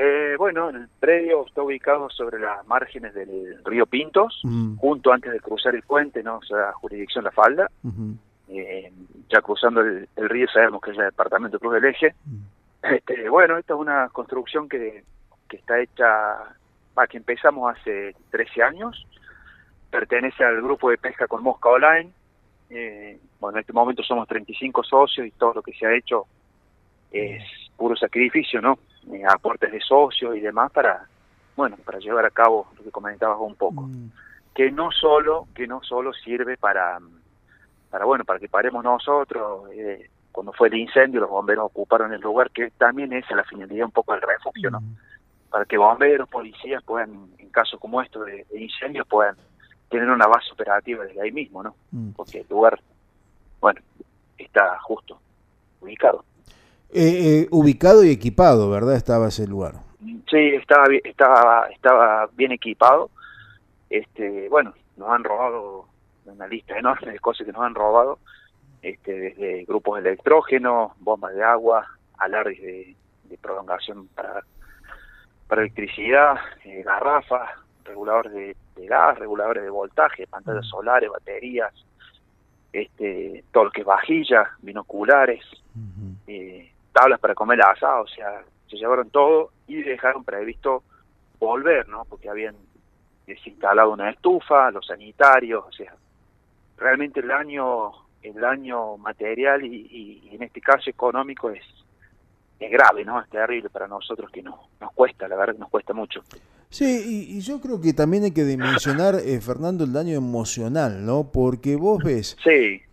Eh, bueno, el predio está ubicado sobre las márgenes del río Pintos, junto antes de cruzar el puente, ¿no? O sea, jurisdicción La Falda. eh, ya cruzando el, río sabemos que es el departamento Cruz del Eje. Este, bueno, esta es una construcción que, que está hecha, que empezamos hace 13 años, pertenece al grupo de pesca con Mosca Online. Eh, bueno, en este momento somos 35 socios y todo lo que se ha hecho es puro sacrificio, ¿no? Eh, aportes de socios y demás para, bueno, para llevar a cabo lo que comentabas un poco. Mm. Que no solo, que no solo sirve para, para bueno, para que paremos nosotros, eh, cuando fue el incendio los bomberos ocuparon el lugar, que también es la finalidad un poco del refugio, ¿no? Mm. Para que bomberos, policías puedan, en casos como estos de, incendios, puedan tener una base operativa desde ahí mismo, ¿no? Mm. Porque el lugar, bueno, está justo ubicado. Eh, eh, ubicado y equipado, ¿verdad? Estaba ese lugar. Sí, estaba, estaba, estaba bien equipado. Este, bueno, nos han robado una lista enorme de cosas que nos han robado, este, desde grupos de electrógeno, bombas de agua, alardes de, prolongación para, para electricidad, eh, garrafas, reguladores de, gas, reguladores de voltaje, pantallas solares, baterías, este, todo lo que es vajilla, binoculares, tablas para comer asado, o sea, se llevaron todo y dejaron previsto volver, ¿no? Porque habían desinstalado una estufa, los sanitarios, o sea, realmente el daño, el daño material y, en este caso económico es, es grave, ¿no? Es terrible para nosotros que no, nos cuesta, la verdad que nos cuesta mucho. Sí, y, yo creo que también hay que dimensionar, eh, Fernando, el daño emocional, ¿no? Porque vos ves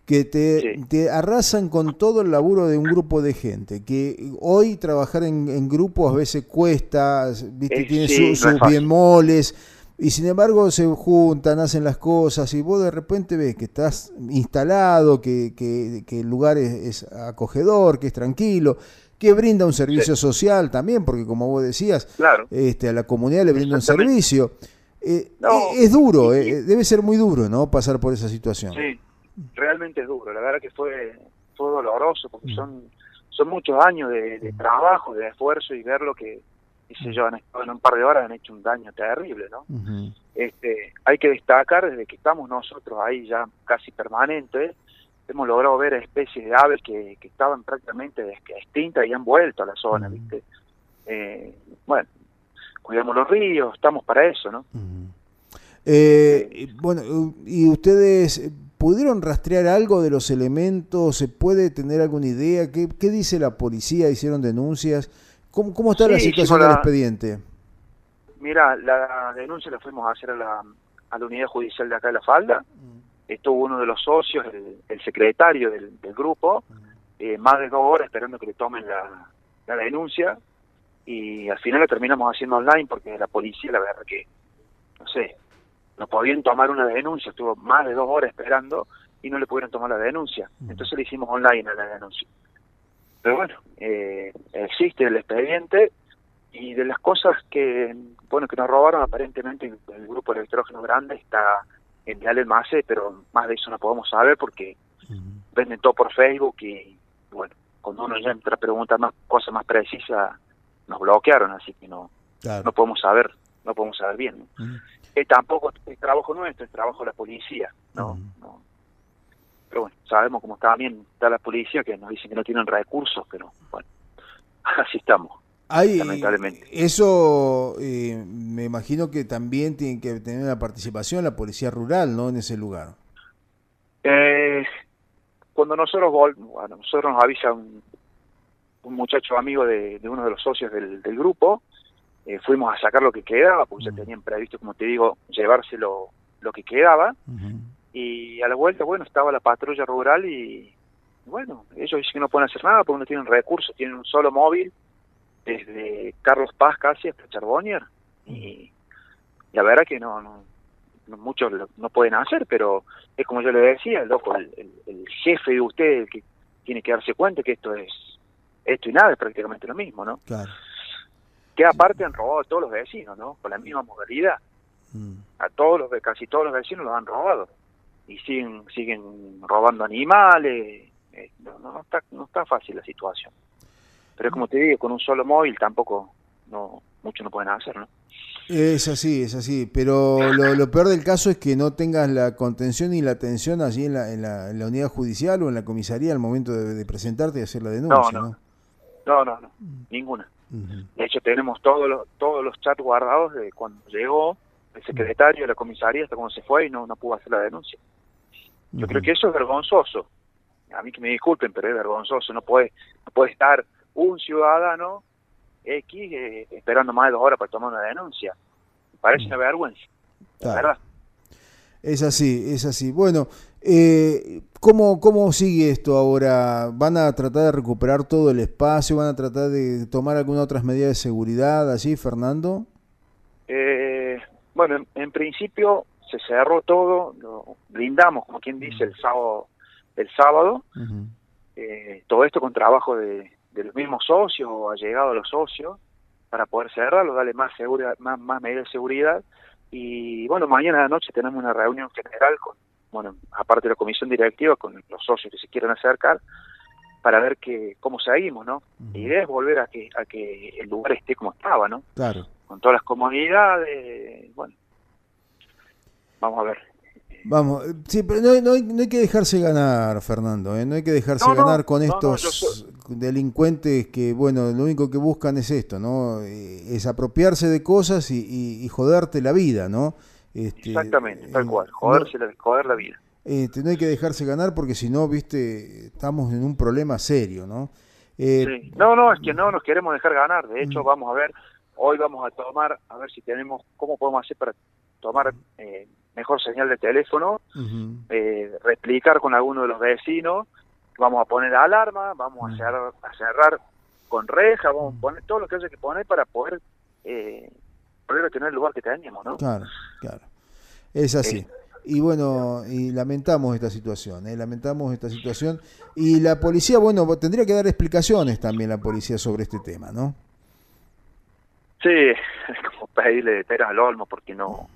que te, te, arrasan con todo el laburo de un grupo de gente, que hoy trabajar en, grupos a veces cuesta, ¿viste? Eh, tiene sus bien moles y sin embargo se juntan, hacen las cosas y vos de repente ves que estás instalado, que, que, el lugar es, acogedor, que es tranquilo, que brinda un servicio social también, porque como vos decías, claro. este, a la comunidad le brinda un servicio. Eh, eh, es duro, eh, debe ser muy duro, ¿no? Pasar por esa situación. Sí, realmente es duro. La verdad que fue, fue doloroso, porque mm. son, son muchos años de, de trabajo, de esfuerzo y ver lo que, y se yo, en un par de horas han hecho un daño terrible, ¿no? este, hay que destacar desde que estamos nosotros ahí ya casi permanentes, hemos logrado ver especies de aves que, que estaban prácticamente extintas y han vuelto a la zona, ¿viste? Eh, bueno, cuidamos los ríos, estamos para eso, ¿no? Eh, bueno, ¿y ustedes pudieron rastrear algo de los elementos? ¿Se puede tener alguna idea? ¿Qué, qué dice la policía? ¿Hicieron denuncias? ¿Cómo, cómo está la situación del expediente? Mira, la denuncia la fuimos a hacer a la, a la unidad judicial de acá de La Falda. Mm. Estuvo uno de los socios, el, secretario del, grupo, mm. eh, más de dos horas esperando que le tomen la, denuncia y al final la terminamos haciendo online porque la policía, la verdad que, no sé, no podían tomar una denuncia, estuvo más de dos horas esperando y no le pudieron tomar la denuncia. Mm. Entonces le hicimos online a la denuncia. Pero bueno, eh, existe el expediente y de las cosas que bueno que nos robaron aparentemente el grupo de electrógeno grande está en Vial el Mase, pero más de eso no podemos saber porque venden todo por Facebook y bueno, cuando uno ya entra a preguntar más cosas más precisas nos bloquearon, así que no no podemos saber, no podemos saber bien. tampoco es trabajo nuestro, es trabajo de la policía, no, no pero bueno, sabemos cómo está bien está la policía, que nos dicen que no tienen recursos, pero bueno, así estamos. lamentablemente. Eso eh, me imagino que también tiene que tener una participación la policía rural, ¿no? En ese lugar. Eh, cuando nosotros, bueno, nosotros nos avisa un, muchacho amigo de, uno de los socios del, grupo, eh, fuimos a sacar lo que quedaba, porque ya tenían previsto, como te digo, llevárselo lo que quedaba. Y a la vuelta, bueno, estaba la patrulla rural y, bueno, ellos dicen que no pueden hacer nada porque no tienen recursos, tienen un solo móvil desde Carlos Paz casi hasta Charbonnier y la verdad que no, no, muchos no pueden hacer, pero es como yo le decía, el loco, el, jefe de usted que tiene que darse cuenta que esto es esto y nada es prácticamente lo mismo, ¿no? Claro. Que aparte han robado a todos los vecinos, ¿no? Con la misma modalidad. Mm. A todos los casi todos los vecinos los han robado y siguen siguen robando animales eh, no, no, está no está fácil la situación pero como te digo con un solo móvil tampoco no mucho no pueden hacer, ¿no? Es así, es así, pero lo, peor del caso es que no tengas la contención y la atención allí en la, en la, en la unidad judicial o en la comisaría al momento de, presentarte y hacer la denuncia, ¿no? No, no, no, no, ninguna. De hecho, tenemos todos los, todos los chats guardados de cuando llegó el secretario de la comisaría hasta cuando se fue y no, no pudo hacer la denuncia. Yo creo que eso es vergonzoso. A mí que me disculpen, pero es vergonzoso. No puede, no puede estar un ciudadano X eh, esperando más de dos horas para tomar una denuncia. Me parece una vergüenza. ¿Verdad? Es así, es así. Bueno, eh, ¿cómo, ¿cómo sigue esto ahora? ¿Van a tratar de recuperar todo el espacio? ¿Van a tratar de tomar alguna otras medidas de seguridad así, Fernando? Eh, bueno, en, principio se cerró todo, lo blindamos, como quien dice, el sábado. El sábado eh, todo esto con trabajo de, de los mismos socios o llegado a los socios para poder cerrarlo, darle más, seguridad, más, más medidas de seguridad. Y bueno, mañana de la noche tenemos una reunión general con, bueno, aparte de la comisión directiva, con los socios que se quieran acercar, para ver que, cómo seguimos, ¿no? La idea es volver a que, a que el lugar esté como estaba, ¿no? Claro. Con todas las comodidades, bueno, vamos a ver. Vamos, sí, pero no, no, hay, no hay que dejarse ganar, Fernando, ¿eh? no hay que dejarse ganar con estos delincuentes que, bueno, lo único que buscan es esto, ¿no? Eh, es apropiarse de cosas y, y, joderte la vida, ¿no? Este, Exactamente, tal cual, joderse la, joder la vida. Este, no hay que dejarse ganar porque si no, viste, estamos en un problema serio, ¿no? Eh, No, no, es que no nos queremos dejar ganar. De hecho, mm. vamos a ver, hoy vamos a tomar, a ver si tenemos, cómo podemos hacer para tomar eh, mejor señal de teléfono, eh, replicar con alguno de los vecinos, vamos a poner alarma, vamos a, cerrar, a cerrar con reja, vamos a poner todo lo que haya que poner para poder eh, poder tener el lugar que teníamos, ¿no? Claro, claro. Es así. Eh, y bueno, y lamentamos esta situación, ¿eh? lamentamos esta situación. Y la policía, bueno, tendría que dar explicaciones también la policía sobre este tema, ¿no? Sí, es como pedirle peras al olmo porque no,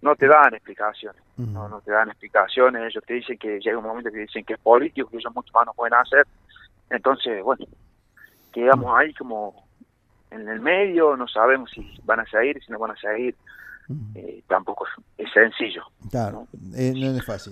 no te dan explicaciones, no, no te dan explicaciones, ellos te dicen que llega un momento que dicen que es político, que ellos mucho más no pueden hacer, entonces, bueno, quedamos ahí como en el medio, no sabemos si van a seguir, si no van a seguir, eh, tampoco es, sencillo. Claro, ¿no? Eh, no es fácil.